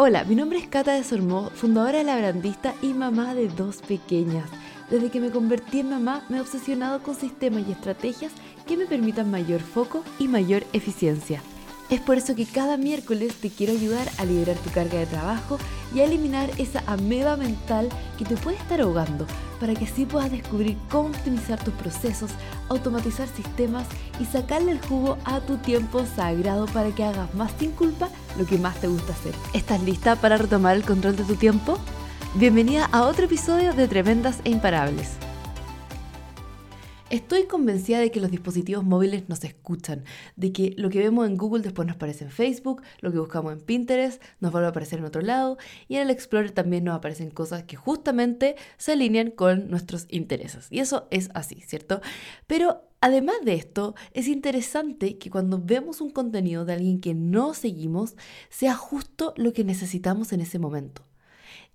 Hola, mi nombre es Cata de Sormó, fundadora de La Brandista y mamá de dos pequeñas. Desde que me convertí en mamá me he obsesionado con sistemas y estrategias que me permitan mayor foco y mayor eficiencia. Es por eso que cada miércoles te quiero ayudar a liberar tu carga de trabajo y a eliminar esa ameba mental que te puede estar ahogando para que así puedas descubrir cómo optimizar tus procesos, automatizar sistemas y sacarle el jugo a tu tiempo sagrado para que hagas más sin culpa lo que más te gusta hacer. ¿Estás lista para retomar el control de tu tiempo? Bienvenida a otro episodio de Tremendas e Imparables. Estoy convencida de que los dispositivos móviles nos escuchan, de que lo que vemos en Google después nos aparece en Facebook, lo que buscamos en Pinterest nos vuelve a aparecer en otro lado y en el Explorer también nos aparecen cosas que justamente se alinean con nuestros intereses. Y eso es así, ¿cierto? Pero Además de esto, es interesante que cuando vemos un contenido de alguien que no seguimos, sea justo lo que necesitamos en ese momento.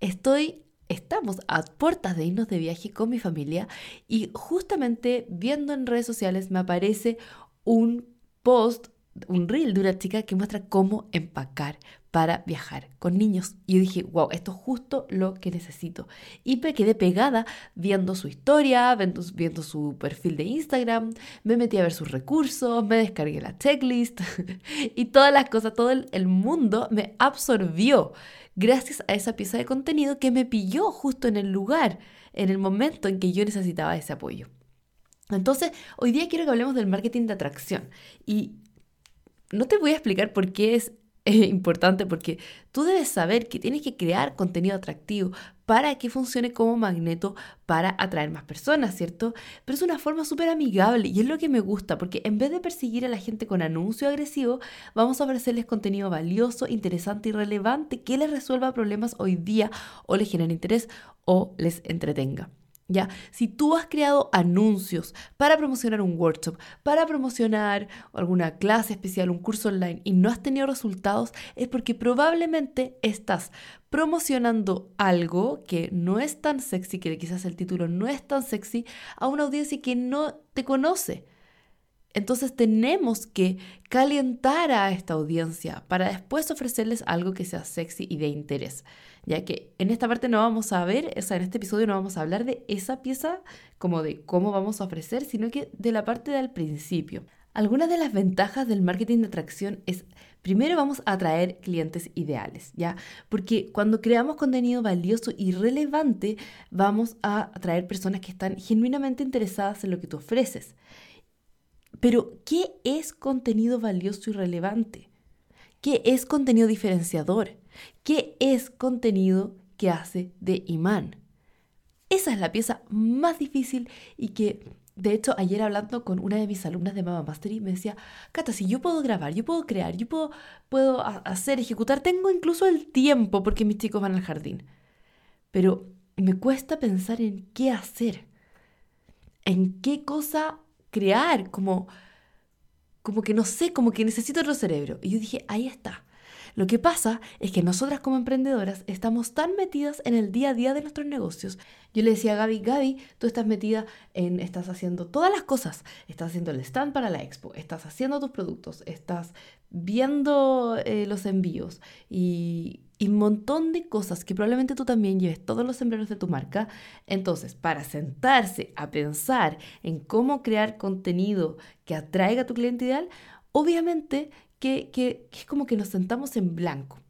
Estoy estamos a puertas de irnos de viaje con mi familia y justamente viendo en redes sociales me aparece un post, un reel de una chica que muestra cómo empacar para viajar con niños. Y yo dije, wow, esto es justo lo que necesito. Y me quedé pegada viendo su historia, viendo, su perfil de Instagram, me metí a ver sus recursos, me descargué la checklist y todas las cosas, todo el mundo me absorbió gracias a esa pieza de contenido que me pilló justo en el lugar, en el momento en que yo necesitaba ese apoyo. Entonces, hoy día quiero que hablemos del marketing de atracción y no te voy a explicar por qué es es importante porque tú debes saber que tienes que crear contenido atractivo para que funcione como magneto para atraer más personas, ¿cierto? Pero es una forma súper amigable y es lo que me gusta porque en vez de perseguir a la gente con anuncio agresivo, vamos a ofrecerles contenido valioso, interesante y relevante que les resuelva problemas hoy día o les genere interés o les entretenga. ¿Ya? Si tú has creado anuncios para promocionar un workshop, para promocionar alguna clase especial, un curso online y no has tenido resultados, es porque probablemente estás promocionando algo que no es tan sexy, que quizás el título no es tan sexy, a una audiencia que no te conoce. Entonces tenemos que calentar a esta audiencia para después ofrecerles algo que sea sexy y de interés ya que en esta parte no vamos a ver, o sea, en este episodio no vamos a hablar de esa pieza como de cómo vamos a ofrecer, sino que de la parte del principio. Algunas de las ventajas del marketing de atracción es, primero vamos a atraer clientes ideales, ¿ya? Porque cuando creamos contenido valioso y relevante, vamos a atraer personas que están genuinamente interesadas en lo que tú ofreces. Pero, ¿qué es contenido valioso y relevante? ¿Qué es contenido diferenciador? ¿Qué es contenido que hace de imán? Esa es la pieza más difícil y que, de hecho, ayer hablando con una de mis alumnas de Mama Mastery, me decía, Cata, si yo puedo grabar, yo puedo crear, yo puedo, puedo hacer, ejecutar, tengo incluso el tiempo porque mis chicos van al jardín. Pero me cuesta pensar en qué hacer, en qué cosa crear, como, como que no sé, como que necesito otro cerebro. Y yo dije, ahí está. Lo que pasa es que nosotras como emprendedoras estamos tan metidas en el día a día de nuestros negocios. Yo le decía a Gaby, Gaby, tú estás metida en, estás haciendo todas las cosas. Estás haciendo el stand para la expo, estás haciendo tus productos, estás viendo eh, los envíos y, un montón de cosas que probablemente tú también lleves todos los sombreros de tu marca. Entonces, para sentarse a pensar en cómo crear contenido que atraiga a tu cliente ideal, obviamente que, es como que nos sentamos en blanco.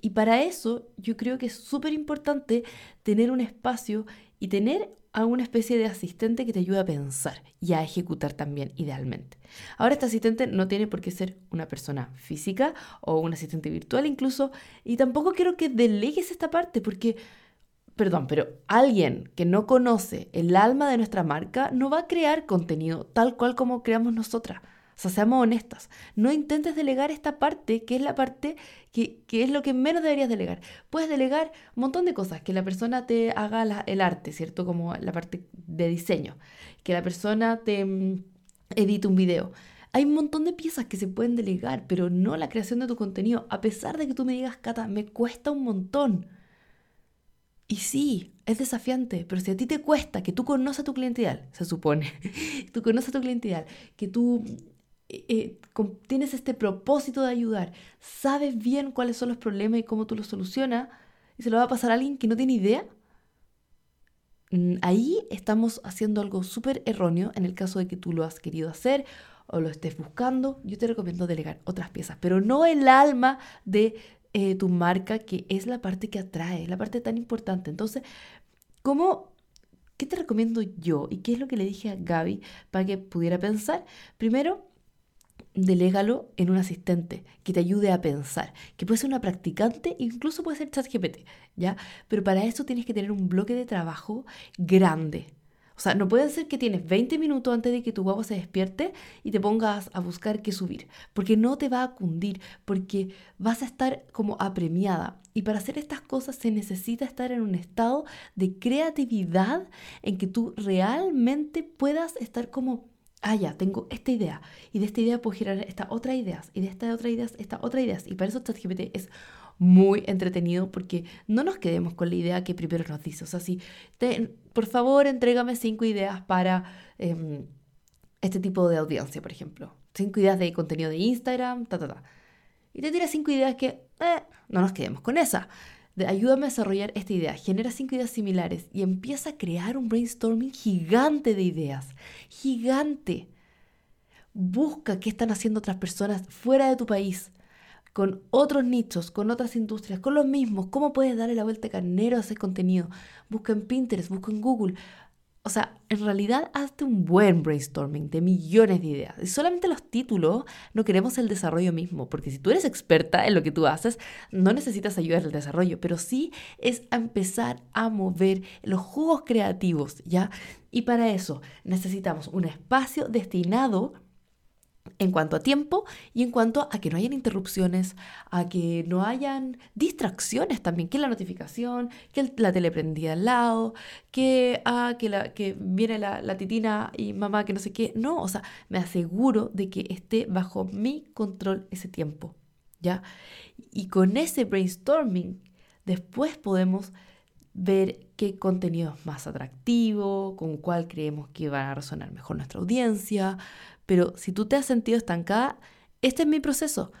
Y para eso yo creo que es súper importante tener un espacio y tener a una especie de asistente que te ayude a pensar y a ejecutar también, idealmente. Ahora, este asistente no tiene por qué ser una persona física o un asistente virtual incluso, y tampoco quiero que delegues esta parte porque, perdón, pero alguien que no conoce el alma de nuestra marca no va a crear contenido tal cual como creamos nosotras. O sea, seamos honestas. No intentes delegar esta parte, que es la parte que, es lo que menos deberías delegar. Puedes delegar un montón de cosas, que la persona te haga el arte, ¿cierto? Como la parte de diseño, que la persona te mm, edite un video. Hay un montón de piezas que se pueden delegar, pero no la creación de tu contenido. A pesar de que tú me digas, Cata, me cuesta un montón. Y sí, es desafiante, pero si a ti te cuesta que tú conoces a tu cliente ideal, se supone, tú conoces a tu cliente que tú eh, eh, tienes este propósito de ayudar, sabes bien cuáles son los problemas y cómo tú los solucionas, y se lo va a pasar a alguien que no tiene idea, mm, ahí estamos haciendo algo súper erróneo en el caso de que tú lo has querido hacer o lo estés buscando. Yo te recomiendo delegar otras piezas, pero no el alma de eh, tu marca, que es la parte que atrae, la parte tan importante. Entonces, ¿cómo, ¿qué te recomiendo yo? ¿Y qué es lo que le dije a Gaby para que pudiera pensar? Primero, delégalo en un asistente que te ayude a pensar, que puede ser una practicante, incluso puede ser ChatGPT, ¿ya? Pero para eso tienes que tener un bloque de trabajo grande. O sea, no puede ser que tienes 20 minutos antes de que tu guagua se despierte y te pongas a buscar qué subir, porque no te va a cundir, porque vas a estar como apremiada. Y para hacer estas cosas se necesita estar en un estado de creatividad en que tú realmente puedas estar como ah, ya, tengo esta idea, y de esta idea puedo girar esta otra idea, y de esta otra idea, esta otra idea. Y para eso ChatGPT es muy entretenido porque no nos quedemos con la idea que primero nos dice. O sea, si, por favor, entrégame cinco ideas para em, este tipo de audiencia, por ejemplo. Cinco ideas de contenido de Instagram, ta, ta, ta. Y te tira cinco ideas que, eh, no nos quedemos con esa ayúdame a desarrollar esta idea, genera cinco ideas similares y empieza a crear un brainstorming gigante de ideas, gigante. Busca qué están haciendo otras personas fuera de tu país, con otros nichos, con otras industrias, con los mismos. ¿Cómo puedes darle la vuelta carnero a ese contenido? Busca en Pinterest, busca en Google. O sea, en realidad hazte un buen brainstorming de millones de ideas. Y solamente los títulos no queremos el desarrollo mismo, porque si tú eres experta en lo que tú haces, no necesitas ayuda en el desarrollo, pero sí es empezar a mover los jugos creativos, ¿ya? Y para eso necesitamos un espacio destinado en cuanto a tiempo y en cuanto a que no hayan interrupciones, a que no hayan distracciones también, que la notificación, que la tele prendida al lado, que, ah, que, la, que viene la, la, titina y mamá que no sé qué. No, o sea, me aseguro de que esté bajo mi control ese tiempo, ¿ya? Y con ese brainstorming, después podemos ver qué contenido es más atractivo, con cuál creemos que va a resonar mejor nuestra audiencia, pero si tú te has sentido estancada, este es mi proceso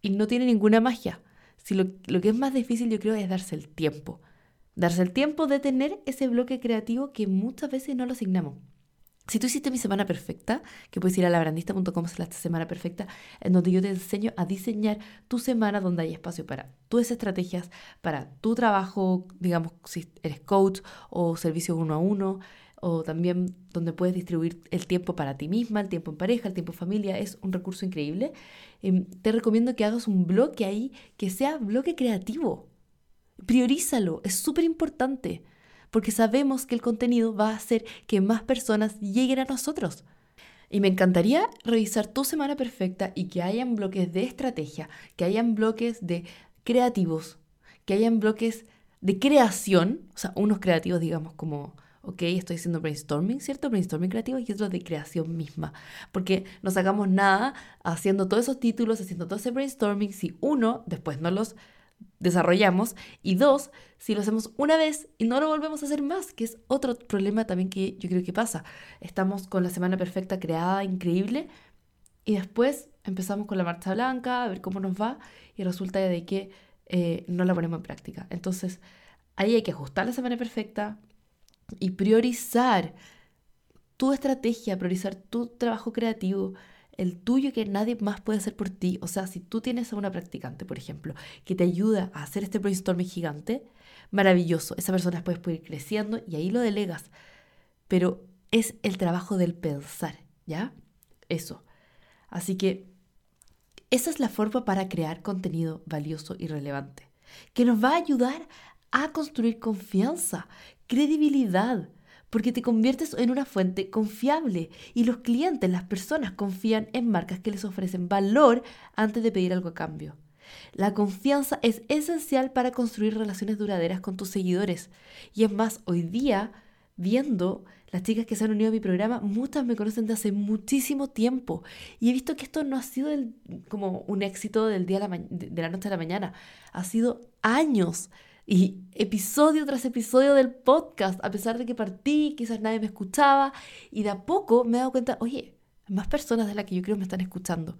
y no tiene ninguna magia. Si lo, que es más difícil yo creo es darse el tiempo. Darse el tiempo de tener ese bloque creativo que muchas veces no lo asignamos. Si tú hiciste mi semana perfecta, que puedes ir a labrandista.com la semana perfecta, en donde yo te enseño a diseñar tu semana donde hay espacio para tus estrategias, para tu trabajo, digamos, si eres coach o servicio uno a uno, o también donde puedes distribuir el tiempo para ti misma, el tiempo en pareja, el tiempo en familia, es un recurso increíble. Em, te recomiendo que hagas un bloque ahí que sea bloque creativo. Priorízalo, es súper importante, porque sabemos que el contenido va a hacer que más personas lleguen a nosotros. Y me encantaría revisar tu semana perfecta y que hayan bloques de estrategia, que hayan bloques de creativos, que hayan bloques de creación, o sea, unos creativos, digamos, como ok, estoy haciendo brainstorming, ¿cierto? Brainstorming creativo y otro de creación misma, porque no sacamos nada haciendo todos esos títulos, haciendo todo ese brainstorming, si uno, después no los desarrollamos, y dos, si lo hacemos una vez y no lo volvemos a hacer más, que es otro problema también que yo creo que pasa. Estamos con la semana perfecta creada, increíble, y después empezamos con la marcha blanca, a ver cómo nos va, y resulta de que eh, no la ponemos en práctica. Entonces, ahí hay que ajustar la semana perfecta, y priorizar tu estrategia, priorizar tu trabajo creativo, el tuyo que nadie más puede hacer por ti. O sea, si tú tienes a una practicante, por ejemplo, que te ayuda a hacer este brainstorming gigante, maravilloso. Esa persona después puede ir creciendo y ahí lo delegas. Pero es el trabajo del pensar, ¿ya? Eso. Así que esa es la forma para crear contenido valioso y relevante, que nos va a ayudar a construir confianza, credibilidad, porque te conviertes en una fuente confiable y los clientes, las personas confían en marcas que les ofrecen valor antes de pedir algo a cambio. La confianza es esencial para construir relaciones duraderas con tus seguidores. Y es más, hoy día, viendo las chicas que se han unido a mi programa, muchas me conocen de hace muchísimo tiempo. Y he visto que esto no ha sido como un éxito del día de la noche a la mañana. Ha sido años y episodio tras episodio del podcast, a pesar de que partí, quizás nadie me escuchaba, y de a poco me he dado cuenta, oye, más personas de las que yo creo me están escuchando.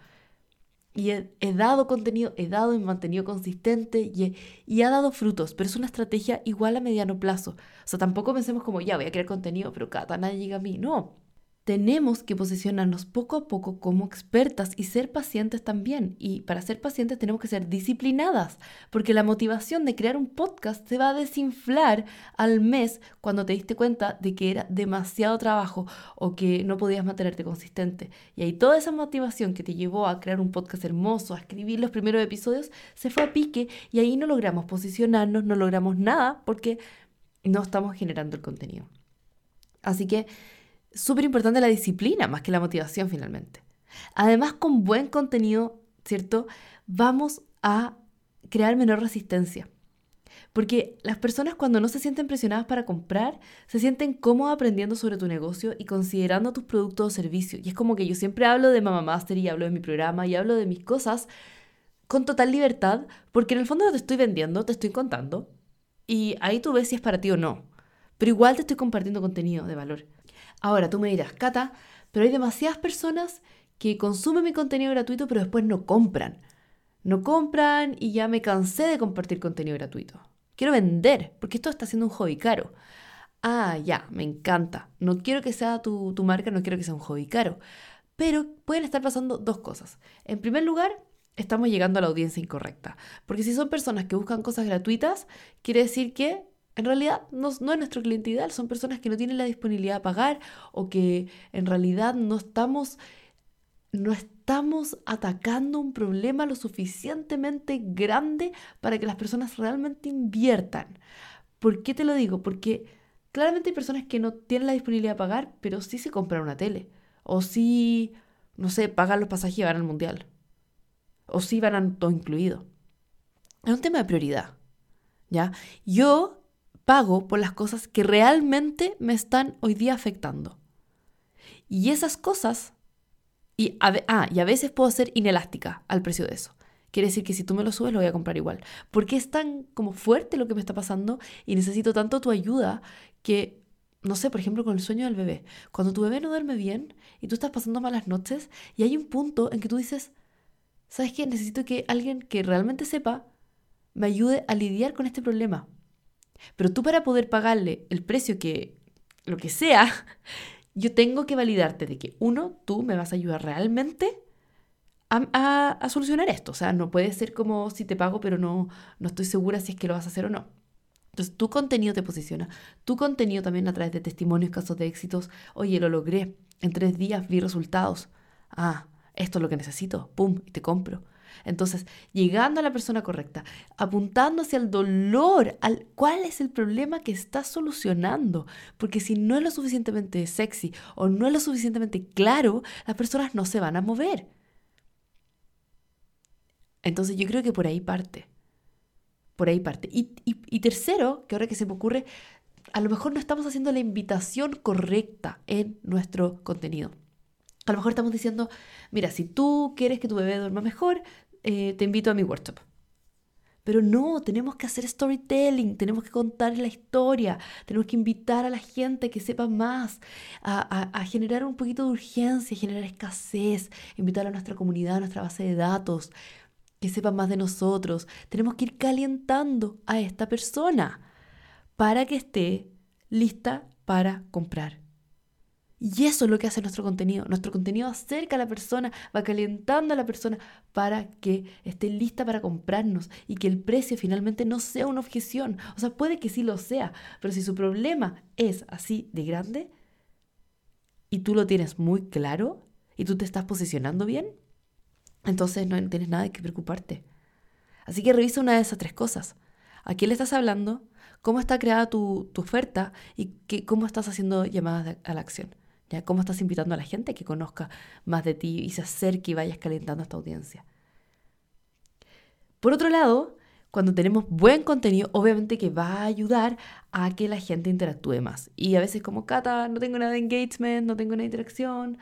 Y he, dado contenido, he dado y mantenido consistente y, y, ha dado frutos, pero es una estrategia igual a mediano plazo. O sea, tampoco pensemos como, ya voy a crear contenido, pero cada nadie llega a mí. No, tenemos que posicionarnos poco a poco como expertas y ser pacientes también. Y para ser pacientes tenemos que ser disciplinadas, porque la motivación de crear un podcast se va a desinflar al mes cuando te diste cuenta de que era demasiado trabajo o que no podías mantenerte consistente. Y ahí toda esa motivación que te llevó a crear un podcast hermoso, a escribir los primeros episodios, se fue a pique y ahí no logramos posicionarnos, no logramos nada porque no estamos generando el contenido. Así que súper importante la disciplina más que la motivación finalmente. Además, con buen contenido, ¿cierto? Vamos a crear menor resistencia. Porque las personas cuando no se sienten presionadas para comprar, se sienten cómodas aprendiendo sobre tu negocio y considerando tus productos o servicios. Y es como que yo siempre hablo de Mama Master y hablo de mi programa y hablo de mis cosas con total libertad, porque en el fondo no te estoy vendiendo, te estoy contando. Y ahí tú ves si es para ti o no. Pero igual te estoy compartiendo contenido de valor. Ahora tú me dirás, Cata, pero hay demasiadas personas que consumen mi contenido gratuito pero después no compran. No compran y ya me cansé de compartir contenido gratuito. Quiero vender, porque esto está siendo un hobby caro. Ah, ya, me encanta. No quiero que sea tu, tu marca, no quiero que sea un hobby caro. Pero pueden estar pasando dos cosas. En primer lugar, estamos llegando a la audiencia incorrecta. Porque si son personas que buscan cosas gratuitas, quiere decir que en realidad no, es nuestro cliente ideal, son personas que no tienen la disponibilidad a pagar o que en realidad no estamos, no estamos atacando un problema lo suficientemente grande para que las personas realmente inviertan. ¿Por qué te lo digo? Porque claramente hay personas que no tienen la disponibilidad a pagar, pero sí se compran una tele. O sí, no sé, pagan los pasajes y van al mundial. O sí van a todo incluido. Es un tema de prioridad. ¿Ya? Yo pago por las cosas que realmente me están hoy día afectando. Y esas cosas, y a, ah, y a veces puedo ser inelástica al precio de eso. Quiere decir que si tú me lo subes, lo voy a comprar igual. Porque es tan como fuerte lo que me está pasando y necesito tanto tu ayuda que, no sé, por ejemplo, con el sueño del bebé. Cuando tu bebé no duerme bien y tú estás pasando malas noches y hay un punto en que tú dices, ¿sabes qué? Necesito que alguien que realmente sepa me ayude a lidiar con este problema. Pero tú para poder pagarle el precio que, lo que sea, yo tengo que validarte de que, uno, tú me vas a ayudar realmente a, a, solucionar esto. O sea, no puede ser como si te pago, pero no, no estoy segura si es que lo vas a hacer o no. Entonces, tu contenido te posiciona. Tu contenido también a través de testimonios, casos de éxitos. Oye, lo logré. En tres días vi resultados. Ah, esto es lo que necesito. Pum, y te compro. Entonces, llegando a la persona correcta, apuntando hacia el dolor, al cuál es el problema que estás solucionando. Porque si no es lo suficientemente sexy o no es lo suficientemente claro, las personas no se van a mover. Entonces yo creo que por ahí parte. Por ahí parte. Y, y tercero, que ahora que se me ocurre, a lo mejor no estamos haciendo la invitación correcta en nuestro contenido. A lo mejor estamos diciendo, mira, si tú quieres que tu bebé duerma mejor, eh, te invito a mi workshop. Pero no, tenemos que hacer storytelling, tenemos que contar la historia, tenemos que invitar a la gente que sepa más, a, generar un poquito de urgencia, generar escasez, invitar a nuestra comunidad, a nuestra base de datos, que sepa más de nosotros. Tenemos que ir calentando a esta persona para que esté lista para comprar. Y eso es lo que hace nuestro contenido. Nuestro contenido acerca a la persona, va calentando a la persona para que esté lista para comprarnos y que el precio finalmente no sea una objeción. O sea, puede que sí lo sea, pero si su problema es así de grande y tú lo tienes muy claro y tú te estás posicionando bien, entonces no tienes nada que preocuparte. Así que revisa una de esas tres cosas. ¿A quién le estás hablando? ¿Cómo está creada tu, oferta? ¿Y cómo estás haciendo llamadas a la acción? ¿Cómo estás invitando a la gente que conozca más de ti y se acerque y vayas calentando a esta audiencia? Por otro lado, cuando tenemos buen contenido, obviamente que va a ayudar a que la gente interactúe más. Y a veces como, Cata, no tengo nada de engagement, no tengo de interacción.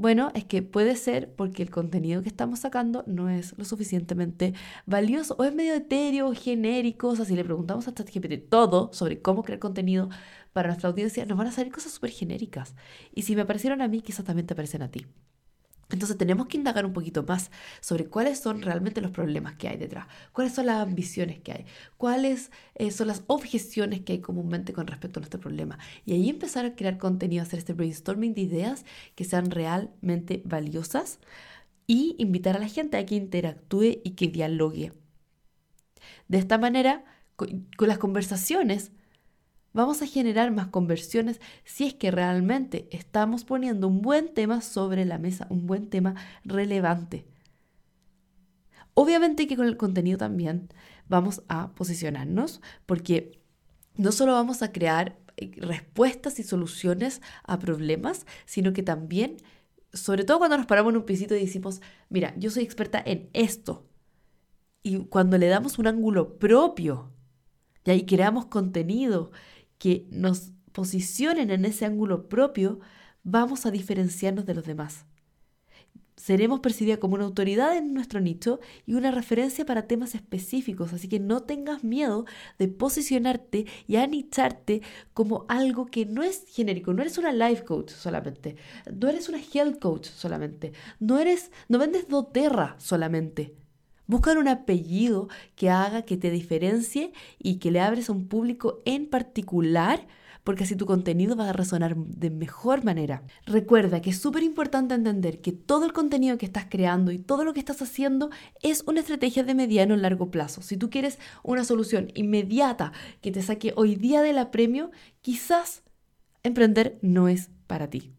Bueno, es que puede ser porque el contenido que estamos sacando no es lo suficientemente valioso o es medio etéreo, genérico. O sea, si le preguntamos a ChatGPT todo sobre cómo crear contenido para nuestra audiencia, nos van a salir cosas súper genéricas. Y si me aparecieron a mí, quizás también te aparecen a ti. Entonces tenemos que indagar un poquito más sobre cuáles son realmente los problemas que hay detrás, cuáles son las ambiciones que hay, cuáles eh, son las objeciones que hay comúnmente con respecto a nuestro problema. Y ahí empezar a crear contenido, hacer este brainstorming de ideas que sean realmente valiosas y invitar a la gente a que interactúe y que dialogue. De esta manera, con, con las conversaciones, Vamos a generar más conversiones si es que realmente estamos poniendo un buen tema sobre la mesa, un buen tema relevante. Obviamente que con el contenido también vamos a posicionarnos porque no solo vamos a crear eh, respuestas y soluciones a problemas, sino que también, sobre todo cuando nos paramos en un pisito y decimos, mira, yo soy experta en esto. Y cuando le damos un ángulo propio, y ahí creamos contenido que nos posicionen en ese ángulo propio, vamos a diferenciarnos de los demás. Seremos percibidas como una autoridad en nuestro nicho y una referencia para temas específicos, así que no tengas miedo de posicionarte y anicharte como algo que no es genérico, no eres una life coach solamente, no eres una health coach solamente, no eres no vendes doTERRA solamente. Buscar un apellido que haga que te diferencie y que le abres a un público en particular porque así tu contenido va a resonar de mejor manera. Recuerda que es súper importante entender que todo el contenido que estás creando y todo lo que estás haciendo es una estrategia de mediano o largo plazo. Si tú quieres una solución inmediata que te saque hoy día de la premio, quizás emprender no es para ti.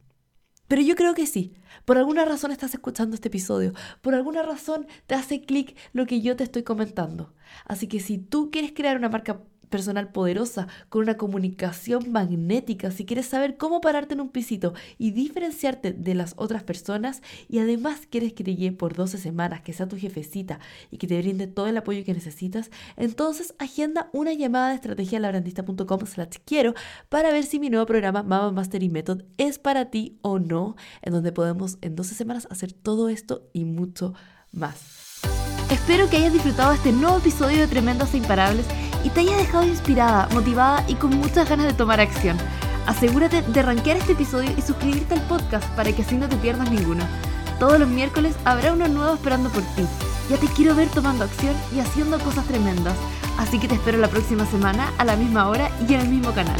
Pero yo creo que sí. Por alguna razón estás escuchando este episodio. Por alguna razón te hace clic lo que yo te estoy comentando. Así que si tú quieres crear una marca personal poderosa, con una comunicación magnética, si quieres saber cómo pararte en un pisito y diferenciarte de las otras personas y además quieres que te guíe por 12 semanas, que sea tu jefecita y que te brinde todo el apoyo que necesitas, entonces agenda una llamada de estrategia labrandista.com slash quiero para ver si mi nuevo programa Mama Mastery Method es para ti o no, en donde podemos en 12 semanas hacer todo esto y mucho más. Espero que hayas disfrutado este nuevo episodio de Tremendas e Imparables y te haya dejado inspirada, motivada y con muchas ganas de tomar acción. Asegúrate de rankear este episodio y suscribirte al podcast para que así no te pierdas ninguno. Todos los miércoles habrá uno nuevo esperando por ti. Ya te quiero ver tomando acción y haciendo cosas tremendas. Así que te espero la próxima semana a la misma hora y en el mismo canal.